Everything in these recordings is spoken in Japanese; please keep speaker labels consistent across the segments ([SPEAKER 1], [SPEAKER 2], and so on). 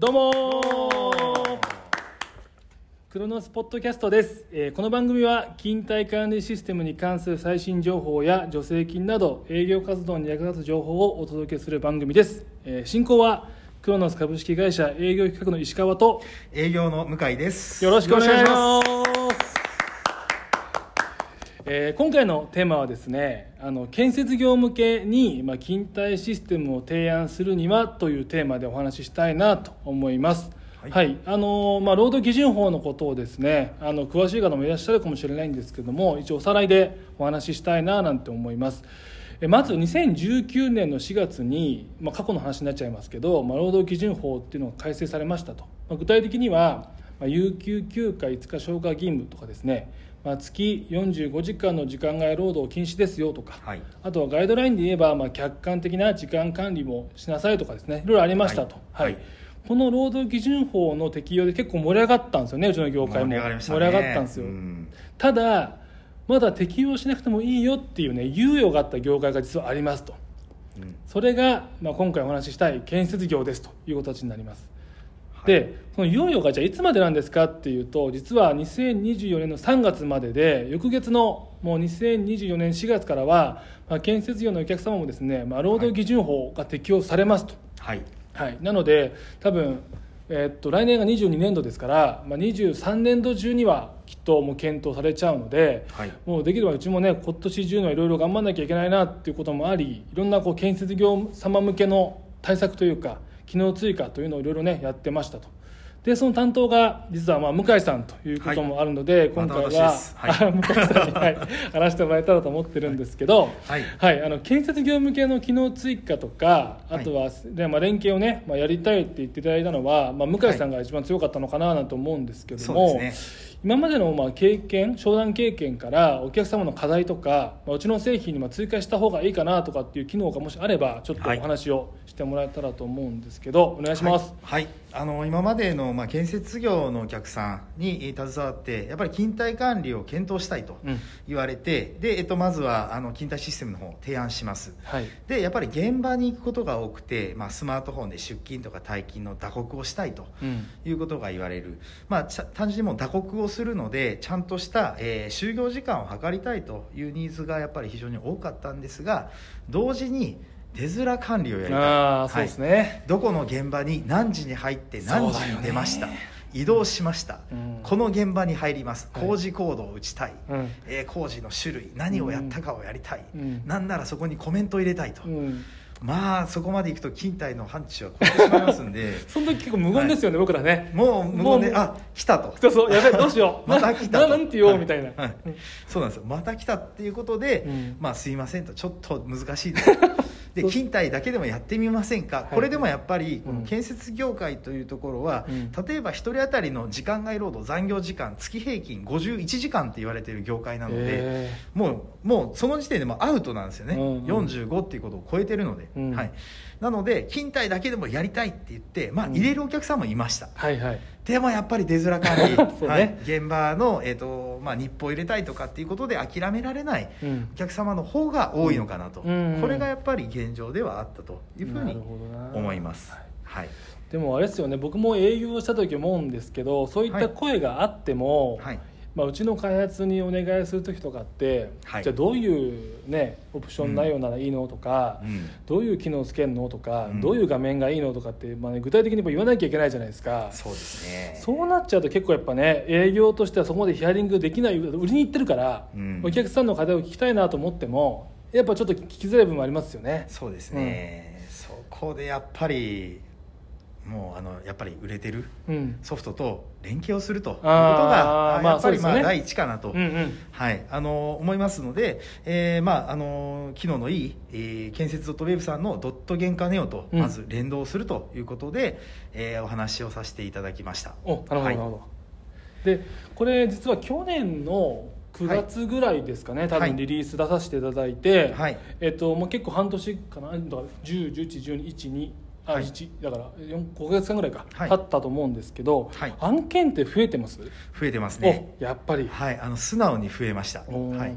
[SPEAKER 1] どうもクロノスポッドキャストです、えーこの番組は勤怠管理システムに関する最新情報や助成金など営業活動に役立つ情報をお届けする番組です、えー進行はクロノス株式会社営業企画の石川と
[SPEAKER 2] 営業の向井です。
[SPEAKER 1] よろしくお願いしますえー今回のテーマはですねあの建設業向けに、まあ、勤怠システムを提案するにはというテーマでお話ししたいなと思います。は、
[SPEAKER 2] はい。い
[SPEAKER 1] あのまあ、労働基準法のことをですねあの詳しい方もいらっしゃるかもしれないんですけども一応おさらいでお話ししたいななんて思います。えまず2019年の4月に、まあ、過去の話になっちゃいますけど、まあ、労働基準法っていうのが改正されましたと、まあ、具体的には、まあ、有給休暇5日消化義務とかですね、まあ、月45時間の時間外労働禁止ですよとか、
[SPEAKER 2] はい。
[SPEAKER 1] あとはガイドラインで言えば、まあ、客観的な時間管理もしなさいとかですねいろいろありましたと、
[SPEAKER 2] はい。はい。
[SPEAKER 1] この労働基準法の適用で結構盛り上がったんですよねうちの業界も。
[SPEAKER 2] 盛り上が
[SPEAKER 1] ったんですよ、
[SPEAKER 2] うん。
[SPEAKER 1] ただまだ適用しなくてもいいよっていうね猶予があった業界が実はありますと。
[SPEAKER 2] うん。
[SPEAKER 1] それが、まあ、今回お話ししたい建設業ですという形になります、でその猶予がじゃあいつまでなんですかっていうと実は2024年の3月までで翌月のもう2024年4月からは、まあ、建設業のお客様もですね、まあ、労働基準法が適用されますと、
[SPEAKER 2] はい。
[SPEAKER 1] はい、なので多分、えーっと来年が22年度ですから、まあ、23年度中にはきっともう検討されちゃうので、
[SPEAKER 2] はい。
[SPEAKER 1] もうできればうちもね今年中にはいろいろ頑張らなきゃいけないなっていうこともありいろんなこう建設業様向けの対策というか機能追加というのをいろいろねやってましたと。でその担当が実はまあ向井さんということもあるので、今回
[SPEAKER 2] また私
[SPEAKER 1] は、
[SPEAKER 2] です。はい。
[SPEAKER 1] 向井さんに、はい、話してもらえたらと思ってるんですけど、
[SPEAKER 2] はい。
[SPEAKER 1] はい、あの建設業向けの機能追加とかあとは、でまあ、連携をね、まあ、やりたいって言っていただいたのは、まあ、向井さんが一番強かったのかななんて思うんですけども、
[SPEAKER 2] そうです
[SPEAKER 1] 今までのまあ経験商談経験からお客様の課題とか、まあ、うちの製品にまあ追加した方がいいかなとかっていう機能がもしあればちょっと
[SPEAKER 2] はい。
[SPEAKER 1] お話をしてもらえたらと思うんですけど、お願いします。
[SPEAKER 2] はい、はい。あの今までの、まあ、建設業のお客さんにえー携わってやっぱり勤怠管理を検討したいと
[SPEAKER 1] うん。
[SPEAKER 2] 言われて、でえっと、まずはあの勤怠システムの方を提案します。
[SPEAKER 1] はい。
[SPEAKER 2] でやっぱり現場に行くことが多くて、まあ、スマートフォンで出勤とか退勤の打刻をしたいと
[SPEAKER 1] うん。
[SPEAKER 2] いうことが言われる、まあ、ちゃ単純にもう打刻をするのでちゃんとした、えー就業時間を測りたいというニーズがやっぱり非常に多かったんですが同時に出面管理をやりたい。
[SPEAKER 1] ああそうですね、
[SPEAKER 2] どこの現場に何時に入って何時に出ました、移動しました、
[SPEAKER 1] うん。
[SPEAKER 2] この現場に入ります。
[SPEAKER 1] はい。
[SPEAKER 2] 工事コードを打ちたい、
[SPEAKER 1] うん。
[SPEAKER 2] えー工事の種類何をやったかをやりたい、
[SPEAKER 1] うん。
[SPEAKER 2] なんならそこにコメントを入れたいと、
[SPEAKER 1] うん、
[SPEAKER 2] まあそこまでいくと勤怠の範疇は超えてしまいますんで。
[SPEAKER 1] その時結構無言ですよね、僕らね。
[SPEAKER 2] もう無言であ来たと。
[SPEAKER 1] そうそうやべえどうしよう。
[SPEAKER 2] また来たと。
[SPEAKER 1] ななんて言おう、
[SPEAKER 2] はい。
[SPEAKER 1] みたいな、
[SPEAKER 2] はい。そうなんですよ。また来たっていうことで、
[SPEAKER 1] うん。
[SPEAKER 2] まあすいませんと。ちょっと難しいですで勤怠だけでもやってみませんか、
[SPEAKER 1] い。
[SPEAKER 2] これでもやっぱりこ
[SPEAKER 1] うん。
[SPEAKER 2] の建設業界というところは、
[SPEAKER 1] うん。
[SPEAKER 2] 例えば1人当たりの時間外労働残業時間月平均51時間って言われている業界なので、
[SPEAKER 1] へ
[SPEAKER 2] もうもうその時点でもうアウトなんですよね、
[SPEAKER 1] うんうん。
[SPEAKER 2] 45っていうことを超えてるので、
[SPEAKER 1] うん。
[SPEAKER 2] はい、なので勤怠だけでもやりたいって言って、まあ、
[SPEAKER 1] うん。
[SPEAKER 2] 入れるお客さんもいました、
[SPEAKER 1] ーはいはい。
[SPEAKER 2] でもやっぱり出面管理、
[SPEAKER 1] そうね。
[SPEAKER 2] はい、現場の、えーとまあ、日報を入れたいとかっていうことで諦められない
[SPEAKER 1] うん。
[SPEAKER 2] お客様の方が多いのかなと、
[SPEAKER 1] うん
[SPEAKER 2] これがやっぱり現状ではあったというふうに思います。はい。
[SPEAKER 1] でもあれですよね。僕も営業した時思うんですけどそういった声があっても、
[SPEAKER 2] はい
[SPEAKER 1] まあ、うちの開発にお願いする時とかって、
[SPEAKER 2] はい。
[SPEAKER 1] じゃあどういう、ね、オプション内容ならいいのとか、
[SPEAKER 2] うん。
[SPEAKER 1] どういう機能つけるのとか、
[SPEAKER 2] うん。
[SPEAKER 1] どういう画面がいいのとかって、まあね、具体的に言わなきゃいけないじゃないですか。
[SPEAKER 2] そうですね。
[SPEAKER 1] そうなっちゃうと結構やっぱね営業としてはそこまでヒアリングできない売りに行ってるから、
[SPEAKER 2] うん。
[SPEAKER 1] お客さんの課題を聞きたいなと思ってもやっぱちょっと聞きづらい部分もありますよね。
[SPEAKER 2] そうですね、そこでやっぱりもうあのやっぱり売れてる
[SPEAKER 1] うん。
[SPEAKER 2] ソフトと連携をするということがやっぱりまあ第一かなと、はい、あの思いますので、えーまあ、あの機能のいい、えー建設 .web さんのドット原価ネオと
[SPEAKER 1] うん。
[SPEAKER 2] まず連動するということで、えーお話をさせていただきました。
[SPEAKER 1] おなるほど、
[SPEAKER 2] はい
[SPEAKER 1] なるほど。でこれ実は去年の9月ぐらいですかね、多
[SPEAKER 2] はい。
[SPEAKER 1] 分リリース出させていただいて、
[SPEAKER 2] はい。
[SPEAKER 1] えっともう結構半年かなだから10111212あ、
[SPEAKER 2] はい。
[SPEAKER 1] 1だから4 5ヶ月間ぐらいか、
[SPEAKER 2] はい。
[SPEAKER 1] 経ったと思うんですけど、
[SPEAKER 2] はい。
[SPEAKER 1] 案件って増えてます？
[SPEAKER 2] 増えてますね。
[SPEAKER 1] おやっぱり、
[SPEAKER 2] はい。あの素直に増えました、はい、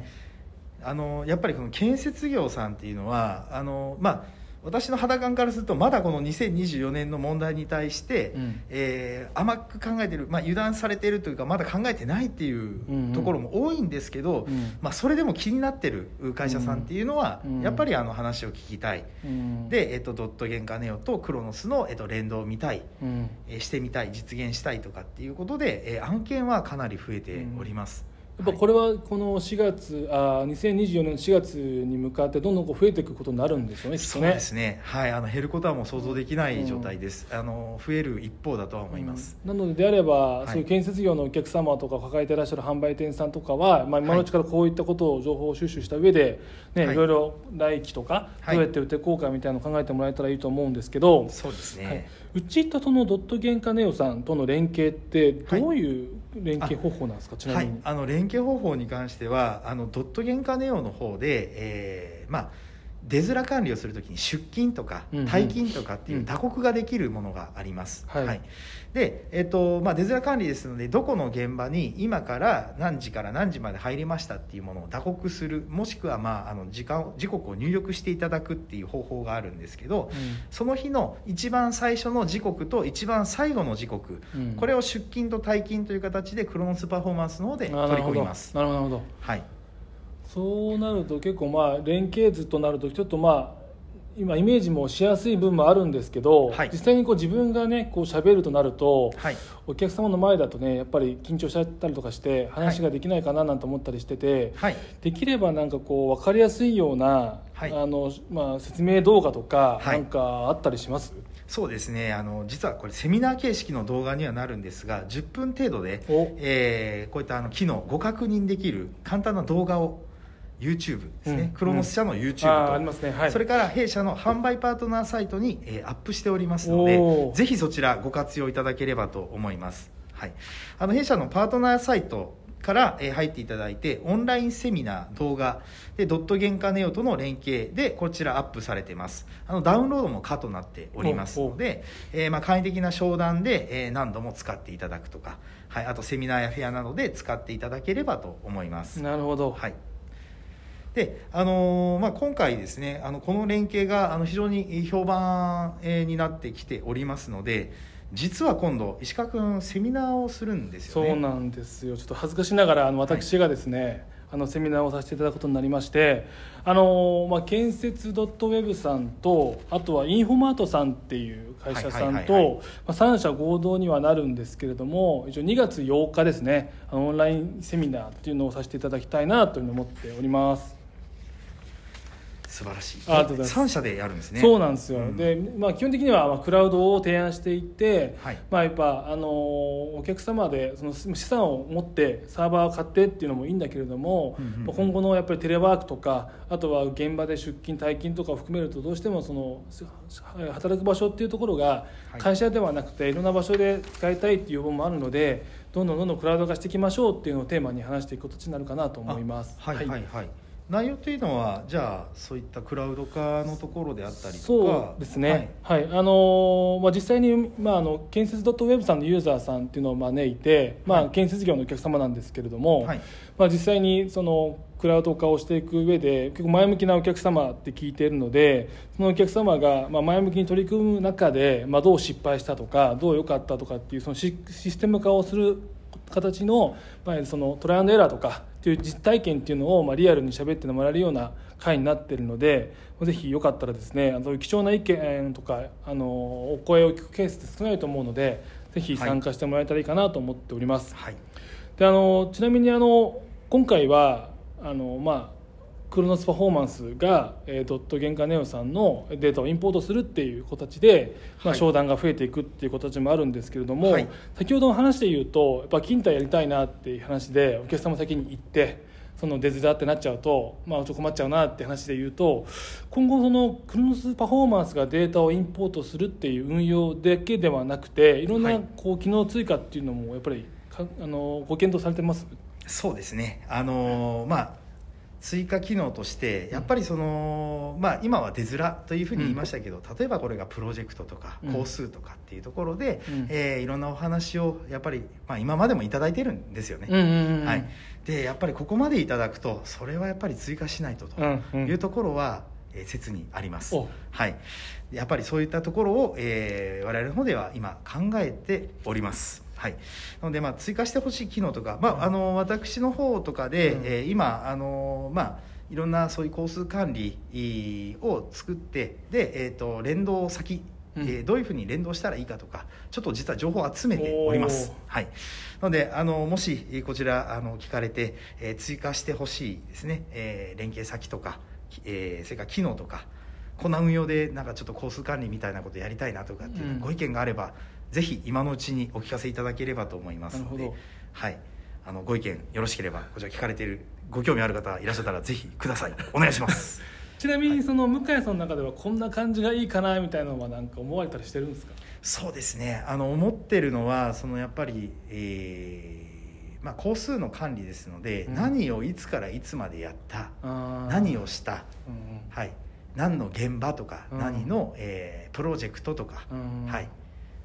[SPEAKER 2] あのやっぱりこの建設業さんっていうのはあの、まあ、私の肌感からするとまだこの2024年の問題に対して、
[SPEAKER 1] うん。
[SPEAKER 2] えー甘く考えてる、まあ、油断されてるというかまだ考えてないってい
[SPEAKER 1] んう
[SPEAKER 2] うん。ところも多いんですけど、
[SPEAKER 1] うん。
[SPEAKER 2] まあ、それでも気になってる会社さんっていうのは、
[SPEAKER 1] うん。
[SPEAKER 2] やっぱりあの話を聞きたい、
[SPEAKER 1] うん。
[SPEAKER 2] で、えっと、ドットゲンカネオとクロノスの、えっと、連動を見たい、
[SPEAKER 1] うん。
[SPEAKER 2] えーしてみたい実現したいとかっていうことで、えー案件はかなり増えております。
[SPEAKER 1] やっぱこれはこの4月あ2024年の4月に向かってどんどんこう増えていくことになるんですよねね
[SPEAKER 2] そうですね、はい、あの減ることはもう想像できない状態です、あの増える一方だとは思います、
[SPEAKER 1] うん。なのでであれば、
[SPEAKER 2] い。
[SPEAKER 1] そういう建設業のお客様とか抱えていらっしゃる販売店さんとかは、まあ、今のうちからこういったことを情報収集した上で、ね
[SPEAKER 2] はい。
[SPEAKER 1] い、ろいろ来期とか
[SPEAKER 2] はい。
[SPEAKER 1] どうやって売っていこうかみたいなのを考えてもらえたらいいと思うんですけど、
[SPEAKER 2] そうですね、
[SPEAKER 1] はい、うちとそのドットゲンカネオさんとの連携ってどういう連携方法なんですか、ちな
[SPEAKER 2] はい。
[SPEAKER 1] みに、、
[SPEAKER 2] あの連携方法に関してはあのドットゲンカネオの方で、えーまあ、出面管理をするときに出勤とか
[SPEAKER 1] うんうん。
[SPEAKER 2] 退勤とかっていううん。打刻ができるものがあります、
[SPEAKER 1] はい。
[SPEAKER 2] で、えっとまあ、出面管理ですのでどこの現場に今から何時から何時まで入りましたっていうものを打刻するもしくは、まあ、あの時間を時刻を入力していただくっていう方法があるんですけど、その日の一番最初の時刻と一番最後の時刻、
[SPEAKER 1] うん。
[SPEAKER 2] これを出勤と退勤という形でクロノスパフォーマンスの方で取り込みます。
[SPEAKER 1] なるほどなるほど。
[SPEAKER 2] はい
[SPEAKER 1] そうなると結構まあ連携図となるとちょっとまあ今イメージもしやすい分もあるんですけど、
[SPEAKER 2] はい。
[SPEAKER 1] 実際にこう自分がねこう喋るとなると、
[SPEAKER 2] はい。
[SPEAKER 1] お客様の前だとねやっぱり緊張しちゃったりとかして話ができないかななんて思ったりしてて、
[SPEAKER 2] はい。
[SPEAKER 1] できればなんかこう分かりやすいような、
[SPEAKER 2] はい。
[SPEAKER 1] あのまあ、説明動画とか
[SPEAKER 2] はい。
[SPEAKER 1] なんかあったりします、
[SPEAKER 2] そうですね。あの実はこれセミナー形式の動画にはなるんですが10分程度で、
[SPEAKER 1] お。
[SPEAKER 2] えーこういったあの機能ご確認できる簡単な動画を YouTube ですね、
[SPEAKER 1] うん。
[SPEAKER 2] クロノス社の YouTube と、
[SPEAKER 1] ありますね。はい。
[SPEAKER 2] それから弊社の販売パートナーサイトに、えーアップしておりますのでぜひそちらご活用いただければと思います、はい、あの弊社のパートナーサイトから、えー入っていただいてオンラインセミナー動画でドットゲンカネオとの連携でこちらアップされてます。あのダウンロードも可となっておりますので、えーまあ、簡易的な商談で、えー何度も使っていただくとか、はい、あとセミナーやフェアなどで使っていただければと思います。
[SPEAKER 1] なるほど、
[SPEAKER 2] はいであのーまあ、今回ですねあのこの連携があの非常に評判えーになってきておりますので実は今度石川君セミナーをするんですよね。
[SPEAKER 1] そうなんですよ。ちょっと恥ずかしながらあの私がですね、あのセミナーをさせていただくことになりましてあの、まあ、建設 .web さんとあとはインフォマートさんっていう会社さん
[SPEAKER 2] はいはいはいはい。
[SPEAKER 1] とまあ3社合同にはなるんですけれども一応2月8日ですねあのオンラインセミナーっていうのをさせていただきたいなというふうに思っております。
[SPEAKER 2] 素晴らしい。
[SPEAKER 1] ありがとうございます。
[SPEAKER 2] 3社でやるんですね。
[SPEAKER 1] そうなんですよ、
[SPEAKER 2] うん。
[SPEAKER 1] で、まあ、基本的にはまあクラウドを提案していって、
[SPEAKER 2] はい。
[SPEAKER 1] まあ、やっぱ、あのーお客様でその資産を持ってサーバーを買ってっていうのもいいんだけれども、今後のやっぱりテレワークとかあとは現場で出勤退勤とかを含めるとどうしてもそのし働く場所っていうところが
[SPEAKER 2] はい。
[SPEAKER 1] 会社ではなくていろんな場所で使いたいっていう要望もあるのでどんどんどんどんクラウド化していきましょうっていうのをテーマに話していく形になるかなと思います。
[SPEAKER 2] あはい。はいはい、内容というのはじゃあそういったクラウド化のところであったりとか。
[SPEAKER 1] そうですね、はい。あのーまあ、実際に、まあ、あの建設 .web さんのユーザーさんっていうのを招いて、まあ、
[SPEAKER 2] はい。
[SPEAKER 1] 建設業のお客様なんですけれども、
[SPEAKER 2] はい。
[SPEAKER 1] まあ、実際にそのクラウド化をしていく上で結構前向きなお客様って聞いているのでそのお客様がまあ前向きに取り組む中で、まあ、どう失敗したとかどう良かったとかっていうそのシシステム化をする形の,、まあ、そのトライアンドエラーとかっていう実体験っていうのをまあリアルに喋ってもらえるような回になっているのでぜひよかったらですねあの貴重な意見とかあのお声を聞くケースって少ないと思うのでぜひ参加してもらえたらいいかなと思っております。
[SPEAKER 2] はい
[SPEAKER 1] であのちなみにあの今回はあの、まあ、クロノスパフォーマンスが、えードットゲンカネオさんのデータをインポートするっていう形で、まあ、
[SPEAKER 2] はい。
[SPEAKER 1] 商談が増えていくっていう形もあるんですけれども、
[SPEAKER 2] はい。
[SPEAKER 1] 先ほどの話で言うとやっぱ勤怠やりたいなっていう話でお客様先に行ってその出づらってなっちゃうと、まあ、ちょっと困っちゃうなって話で言うと今後そのクロノスパフォーマンスがデータをインポートするっていう運用だけではなくていろん
[SPEAKER 2] は
[SPEAKER 1] ない。こう機能追加っていうのもやっぱりかあのご検討されてます？
[SPEAKER 2] そうですね。あのーまあ追加機能としてやっぱりその、まあ、今は出面というふうに言いましたけど、例えばこれがプロジェクトとか
[SPEAKER 1] うん。
[SPEAKER 2] 工数とかっていうところで、
[SPEAKER 1] うん。
[SPEAKER 2] えーいろんなお話をやっぱり、まあ、今までもいただいてるんですよね、はい、でやっぱりここまでいただくとそれはやっぱり追加しないとというところはえー切にあります。
[SPEAKER 1] お。
[SPEAKER 2] はい。やっぱりそういったところを、えー我々の方では今考えておりますはい、なので、まあ、追加してほしい機能とか、まあ、あの私の方とかで、
[SPEAKER 1] うん。
[SPEAKER 2] えー今あの、まあ、いろんなそういう工数管理を作ってで、えー、と連動先、
[SPEAKER 1] うん。
[SPEAKER 2] えーどういうふうに連動したらいいかとかちょっと実は情報を集めております。はい、なのであのもしえーこちらあの聞かれて、えー追加してほしいですね、えー連携先とか、きえーそれから機能とかこんな運用でなんかちょっと工数管理みたいなことやりたいなとかっていう
[SPEAKER 1] うん。
[SPEAKER 2] ご意見があれば、ぜひ今のうちにお聞かせいただければと思います。のではい、あのご意見よろしければこちら聞かれているご興味ある方いらっしゃったらぜひください。お願いします。
[SPEAKER 1] ちなみにその向井さんの中ではこんな感じがいいかなみたいなのはなんか思われたりしてるんですか？
[SPEAKER 2] そうですね。あの思ってるのはそのやっぱり、えーまあ、工数の管理ですので、
[SPEAKER 1] うん。
[SPEAKER 2] 何をいつからいつまでやった何をした、
[SPEAKER 1] うん。
[SPEAKER 2] はい、何の現場とか、
[SPEAKER 1] うん。
[SPEAKER 2] 何の、えープロジェクトとか、
[SPEAKER 1] うん。
[SPEAKER 2] はい、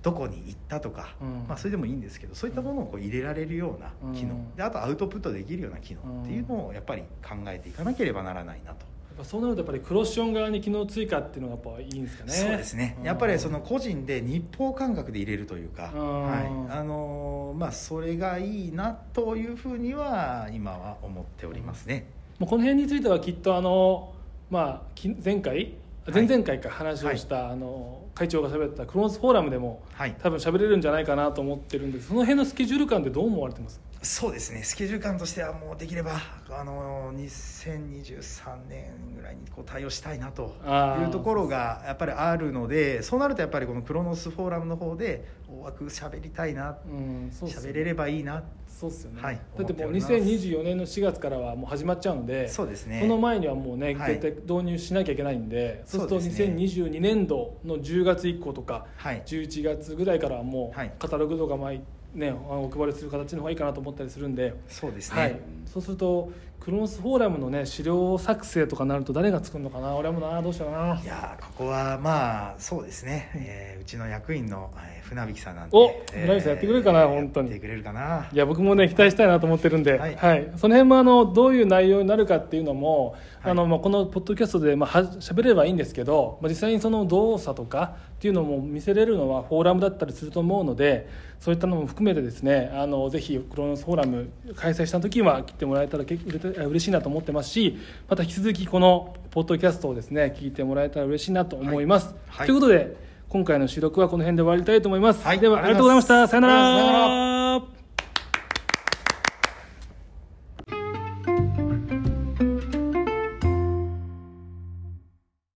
[SPEAKER 2] どこに行ったとか、
[SPEAKER 1] うん。
[SPEAKER 2] まあ、それでもいいんですけどそういったものをこう入れられるような機能、
[SPEAKER 1] うん
[SPEAKER 2] であとアウトプットできるような機能っていうのをやっぱり考えていかなければならないなと。
[SPEAKER 1] そうなるとやっぱりクロッション側に機能追加っていうのがやっぱいいんですかね。
[SPEAKER 2] そうですね、
[SPEAKER 1] うん。
[SPEAKER 2] やっぱりその個人で日報感覚で入れるというか、
[SPEAKER 1] うん。
[SPEAKER 2] はい。あのーまあ、それがいいなというふうには今は思っておりますね。
[SPEAKER 1] もうこの辺についてはきっとあの、まあ、き前回前々回か話をした、あの会長が喋ったクロノスフォーラムでも
[SPEAKER 2] はい。
[SPEAKER 1] 多分喋れるんじゃないかなと思ってるんですその辺のスケジュール感でどう思われてます？
[SPEAKER 2] そうですね。スケジュール感としてはもうできればあの2023年ぐらいにこう対応したいなというところがやっぱりあるのでそうなるとやっぱりこのクロノスフォーラムの方で大枠喋りたいな
[SPEAKER 1] うんそうっす
[SPEAKER 2] 喋れればいいな。
[SPEAKER 1] そうっすよね、
[SPEAKER 2] はい
[SPEAKER 1] だってもう
[SPEAKER 2] 思っております。
[SPEAKER 1] 2024年の4月からはもう始まっちゃうので
[SPEAKER 2] そうですね。
[SPEAKER 1] その前にはもうね、
[SPEAKER 2] はい。
[SPEAKER 1] 絶対導入しなきゃいけないんでそうすると
[SPEAKER 2] そうですね。
[SPEAKER 1] 2022年度の10月以降とか、
[SPEAKER 2] はい。
[SPEAKER 1] 11月ぐらいからはも
[SPEAKER 2] はい。う
[SPEAKER 1] カタログとか毎ねあのお配りする形の方がいいかなと思ったりするんで、
[SPEAKER 2] そうですね、
[SPEAKER 1] はい、そうするとクロノスフォーラムのね資料作成とかなると誰が作るのかな。俺もなどうしようかな。い
[SPEAKER 2] やーここはまあそうですね、えーうちの役員の、えー船引さんなんて
[SPEAKER 1] お
[SPEAKER 2] えー
[SPEAKER 1] 船引さんやってくれるかな本当に。
[SPEAKER 2] やってくれるかな。い
[SPEAKER 1] や僕もね期待したいなと思ってるんで、は
[SPEAKER 2] はい。い
[SPEAKER 1] その辺もあのどういう内容になるかっていうのも、
[SPEAKER 2] はい
[SPEAKER 1] あのまあ、このポッドキャストでまあは喋れればいいんですけど、まあ、実際にその動作とかっていうのも見せれるのはフォーラムだったりすると思うのでそういったのも含めてですねあのぜひクロノスフォーラム開催した時は来てもらえたらけうれ嬉しいなと思ってますしまた引き続きこのポッドキャストをですね聞いてもらえたら嬉しいなと思います。
[SPEAKER 2] はい。
[SPEAKER 1] ということで今回の収録はこの辺で終わりたいと思います。
[SPEAKER 2] はい。
[SPEAKER 1] ではありがとうございました。さよな
[SPEAKER 2] さよな
[SPEAKER 1] ら